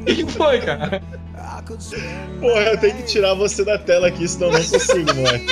O que foi, cara? Porra, eu tenho que tirar você da tela aqui, senão eu não consigo, moleque.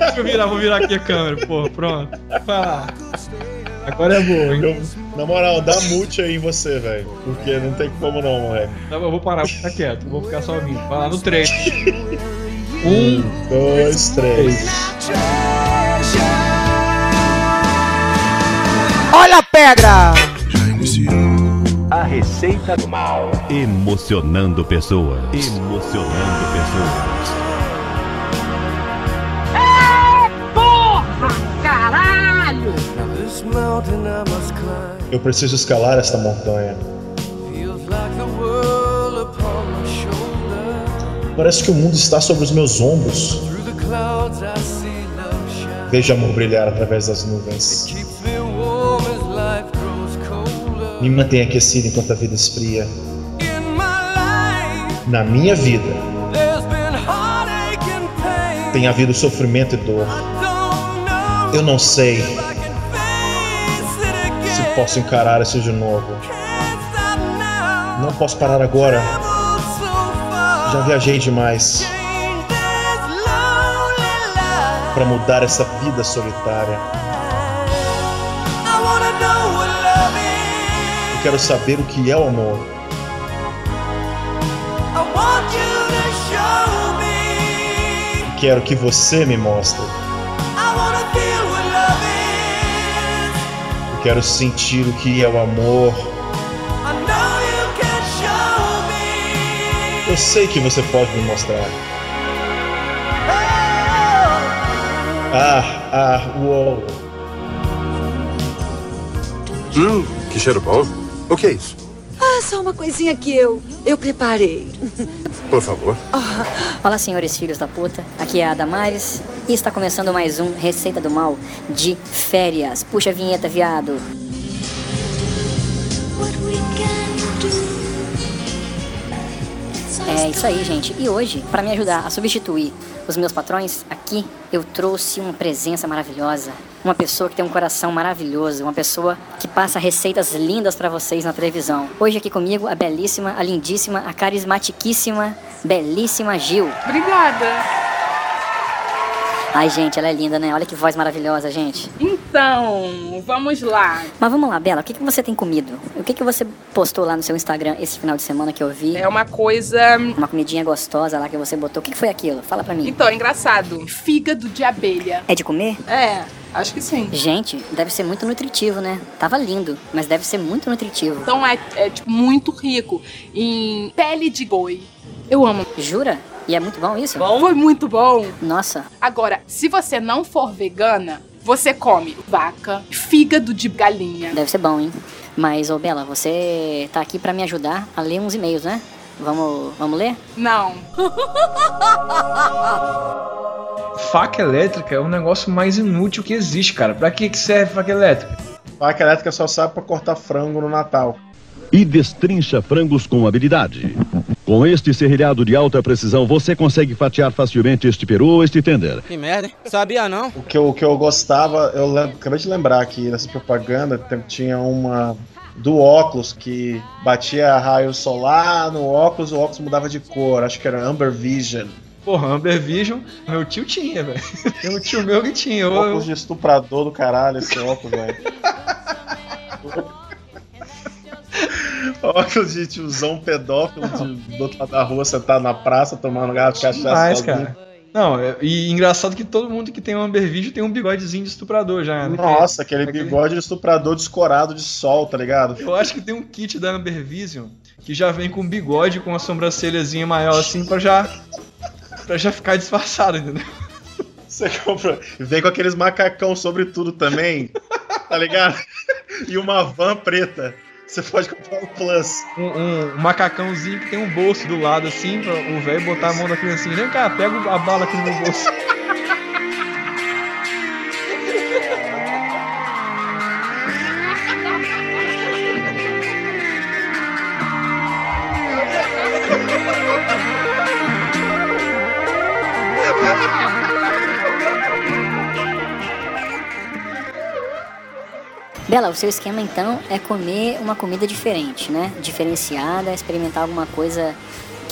Deixa eu virar, vou virar aqui a câmera, porra, pronto. Vai lá. Agora é boa, hein? Eu- na moral, dá mute aí em você, velho. Porque não tem como não, moleque. Tá eu vou parar, vou ficar quieto, vou ficar só ouvindo. Vai lá no 3. Um, dois, três. Olha a pedra! A receita do mal. Emocionando pessoas. Emocionando pessoas. Porra, caralho! Eu preciso escalar esta montanha. Parece que o mundo está sobre os meus ombros. Vejo amor brilhar através das nuvens. Me mantenha aquecido enquanto a vida esfria. Na minha vida tem havido sofrimento e dor. Eu não sei se posso encarar isso de novo. Não posso parar agora. Já viajei demais para mudar essa vida solitária. Eu quero saber o que é o amor. Quero que você me mostre. Eu quero sentir o que é o amor. Eu sei que você pode me mostrar. Ah, ah, uou. Hum, que cheiro bom. O que é isso? Ah, só uma coisinha que eu eu preparei. Por favor. Fala, senhores filhos da puta. Aqui é a Damares e está começando mais um Receita do Mal de férias. Puxa a vinheta, viado. É isso aí, gente. E hoje, para me ajudar a substituir os meus patrões, aqui eu trouxe uma presença maravilhosa. Uma pessoa que tem um coração maravilhoso, uma pessoa que passa receitas lindas para vocês na televisão. Hoje aqui comigo a belíssima, a lindíssima, a carismatiquíssima, belíssima Gil. Obrigada. Ai, gente, ela é linda, né? Olha que voz maravilhosa, gente. Então, vamos lá. Mas vamos lá, Bela, o que, que você tem comido? O que, que você postou lá no seu Instagram esse final de semana que eu vi? É uma coisa. Uma comidinha gostosa lá que você botou. O que, que foi aquilo? Fala pra mim. Então, é engraçado. Fígado de abelha. É de comer? É, acho que sim. Gente, deve ser muito nutritivo, né? Tava lindo, mas deve ser muito nutritivo. Então é, é tipo, muito rico em pele de boi. Eu amo. Jura? E é muito bom isso? Bom? Foi muito bom. Nossa, Agora, se você não for vegana, você come vaca, fígado de galinha. deve ser bom, hein? Mas, ô Bela, você tá aqui pra me ajudar a ler uns e-mails, né? Vamos, vamos ler? Não. Faca elétrica é o negócio mais inútil que existe, cara. Pra que, que serve faca elétrica? Faca elétrica só sabe pra cortar frango no Natal. E destrincha frangos com habilidade. Com este serrilhado de alta precisão, você consegue fatiar facilmente este peru ou este tender. Que merda, hein? Sabia não? O que eu, o que eu gostava, eu lem- acabei de lembrar que nessa propaganda tinha uma do óculos que batia raio solar no óculos, o óculos mudava de cor, acho que era Amber Vision. Porra, Amber Vision, meu tio tinha, velho. Tem um tio meu que tinha. Eu, Óculos de estuprador do caralho esse óculos, velho. óculos de tiozão pedófilo de, do outro lado da rua, sentado na praça, tomando garrafa de cachaça Demais, sozinho. cara. Não, é- e engraçado que todo mundo que tem um Amber Vision tem um bigodezinho de estuprador já, né? Nossa, aquele Aquele- bigode de estuprador descorado de sol, tá ligado? Eu acho que tem um kit da Amber Vision que já vem com bigode, com a sobrancelhazinha maior assim, pra já. pra já ficar disfarçado, entendeu? Você compra. Vem com aqueles macacão sobre tudo também, tá ligado? E uma van preta. Você pode comprar um plus. Um, um macacãozinho que tem um bolso do lado assim, pra o velho botar a mão na criancinha. Vem cá, pega a bala aqui no meu bolso. Bela, o seu esquema então é comer uma comida diferente, né? Diferenciada, experimentar alguma coisa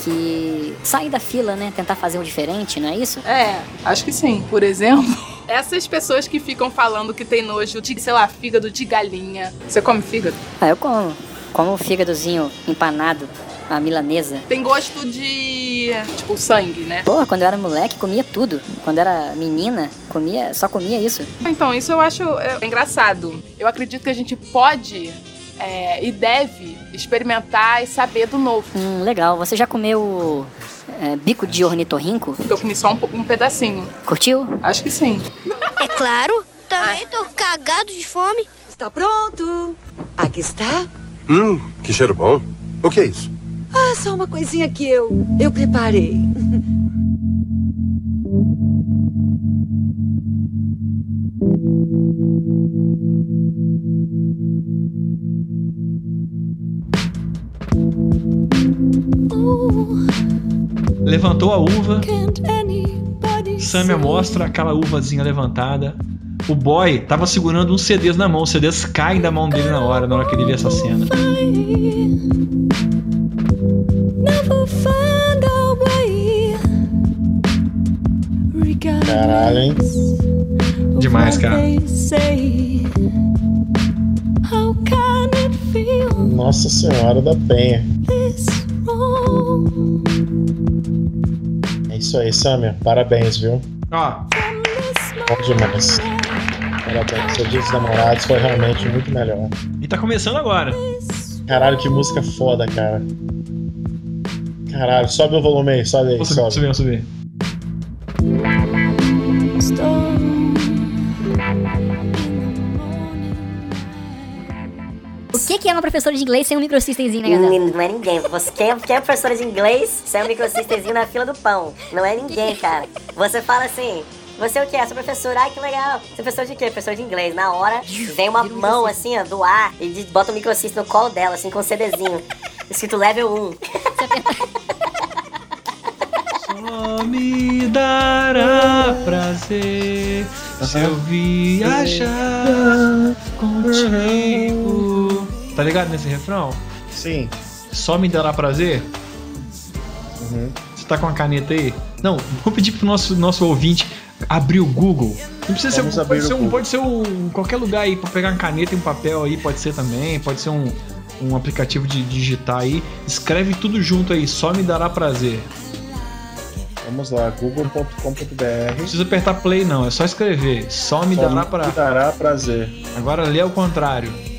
que sair da fila, né? Tentar fazer um diferente, não é isso? É, acho que sim. Por exemplo, essas pessoas que ficam falando que tem nojo de, sei lá, fígado de galinha. Você come fígado? Ah, eu como. Como o fígadozinho empanado, a milanesa. Tem gosto de. tipo, sangue, né? Porra, quando eu era moleque, comia tudo. Quando era menina, comia, só comia isso. Então, isso eu acho é, engraçado. Eu acredito que a gente pode é, e deve experimentar e saber do novo. Hum, legal. Você já comeu é, bico de ornitorrinco? Eu comi só um, um pedacinho. Curtiu? Acho que sim. É claro. Também tô cagado de fome. Está pronto. Aqui está. Hum, que cheiro bom. O que é isso? Ah, só uma coisinha que eu eu preparei. Levantou a uva. Samia mostra aquela uvazinha levantada. O boy tava segurando uns CDs na mão. Os CDs caem da mão dele na hora, na hora que ele vê essa cena. Caralho, hein? Demais, cara. Nossa Senhora da Penha. É isso aí, Samia. Parabéns, viu? Ó, Bom demais. Parabéns. Seu dia dos namorados foi realmente muito melhor. e tá começando agora. Caralho, que música foda, cara. Caralho, sobe o volume aí, sobe aí, Vou subir, sobe. subir, subir. Professora de inglês sem um microsystemzinho, né, Gazela? Não é ninguém. Você, quem, é, quem é professora de inglês, é um microsystemzinho na fila do pão. Não é ninguém, cara. Você fala assim. Você é o que? Sou professora, ai que legal. Você é professor de quê? Professor de inglês. Na hora, vem uma mão assim, ó, do ar e de- bota o microsystem no colo dela, assim, com um CDzinho. Escrito level 1. Só me dará prazer se eu viajar contigo. Tá ligado nesse refrão? Sim. Só me dará prazer? Uhum. Você tá com a caneta aí? Não, vou pedir pro nosso, nosso ouvinte abrir o Google. Não precisa ser, Vamos pode abrir ser, um, pode ser um, qualquer lugar aí pra pegar uma caneta e um papel aí, pode ser também, pode ser um, um aplicativo de digitar aí. Escreve tudo junto aí, só me dará prazer. Vamos lá, google.com.br. Não precisa apertar play não, é só escrever. Só me dará Me pra. dará prazer. Agora lê ao contrário.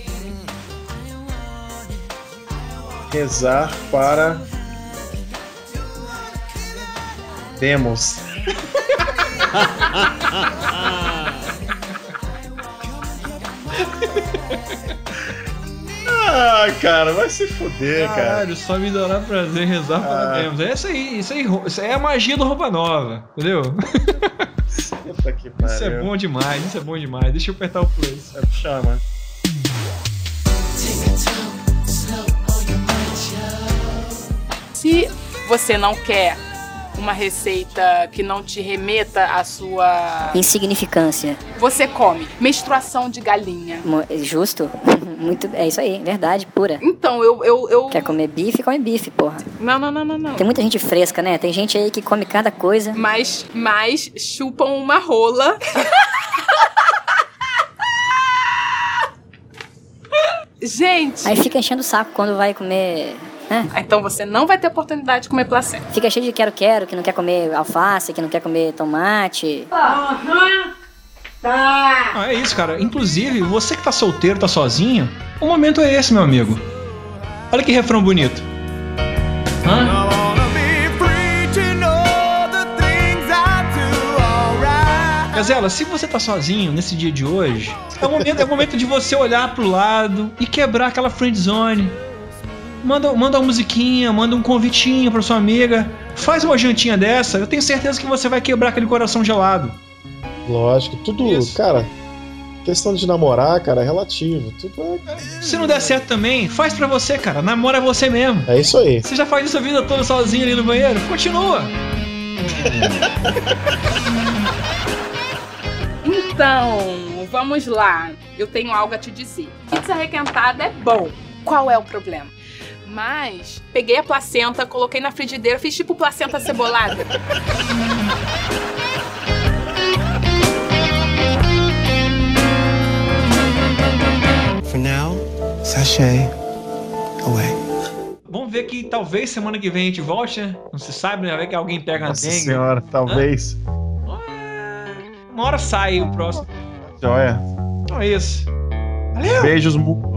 Rezar para. Demos. ah, cara, vai se fuder, cara. Caralho, só me dará prazer rezar para Ah. Deus. É isso aí, isso aí, isso aí é a magia do roupa nova, entendeu? Puta que pariu. Isso é bom demais, isso é bom demais. Deixa eu apertar o play. É, chama. Se você não quer uma receita que não te remeta à sua. Insignificância. Você come menstruação de galinha. Mo- Justo? Muito, é isso aí, verdade, pura. Então, eu. eu, eu... Quer comer bife, come bife, porra. Não, não, não, não, não. Tem muita gente fresca, né? Tem gente aí que come cada coisa. Mas, mas chupam uma rola. Gente! Aí fica enchendo o saco quando vai comer. Né? Então você não vai ter oportunidade de comer placenta. Fica cheio de quero-quero, que não quer comer alface, que não quer comer tomate. Ah, é isso, cara. Inclusive, você que tá solteiro, tá sozinho, o momento é esse, meu amigo. Olha que refrão bonito. Hã? Gazela, se você tá sozinho nesse dia de hoje, é o momento, é o momento de você olhar pro lado e quebrar aquela friend zone. Manda, manda uma musiquinha, manda um convitinho pra sua amiga. Faz uma jantinha dessa, eu tenho certeza que você vai quebrar aquele coração gelado. Lógico, tudo, cara. Questão de namorar, cara, é relativo. Tudo é. Se não der certo também, faz pra você, cara. Namora você mesmo. É isso aí. Você já faz isso a vida toda sozinho ali no banheiro? Continua. Então, Então, vamos lá. Eu tenho algo a te dizer. Pizza requentada é bom. Qual é o problema? Mas peguei a placenta, coloquei na frigideira, fiz tipo placenta cebolada. For now, sashay away. Vamos ver que talvez semana que vem a gente volte, né? Não se sabe, né? Vai ver que alguém pega a Nossa dengue. senhora, talvez. Uma hora sai o próximo. Joia. Então é isso. Valeu! Beijos, mundo.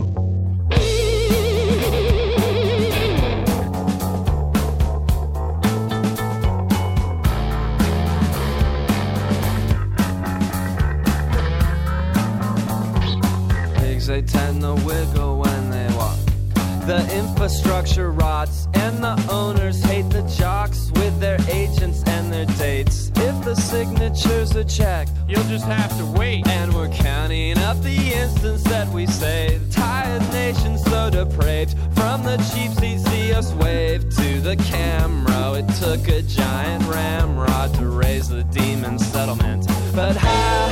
Just have to wait. And we're counting up the instants that we saved. Tired nation so depraved. From the cheap seats, see us wave to the camera. It took a giant ramrod to raise the demon settlement. But how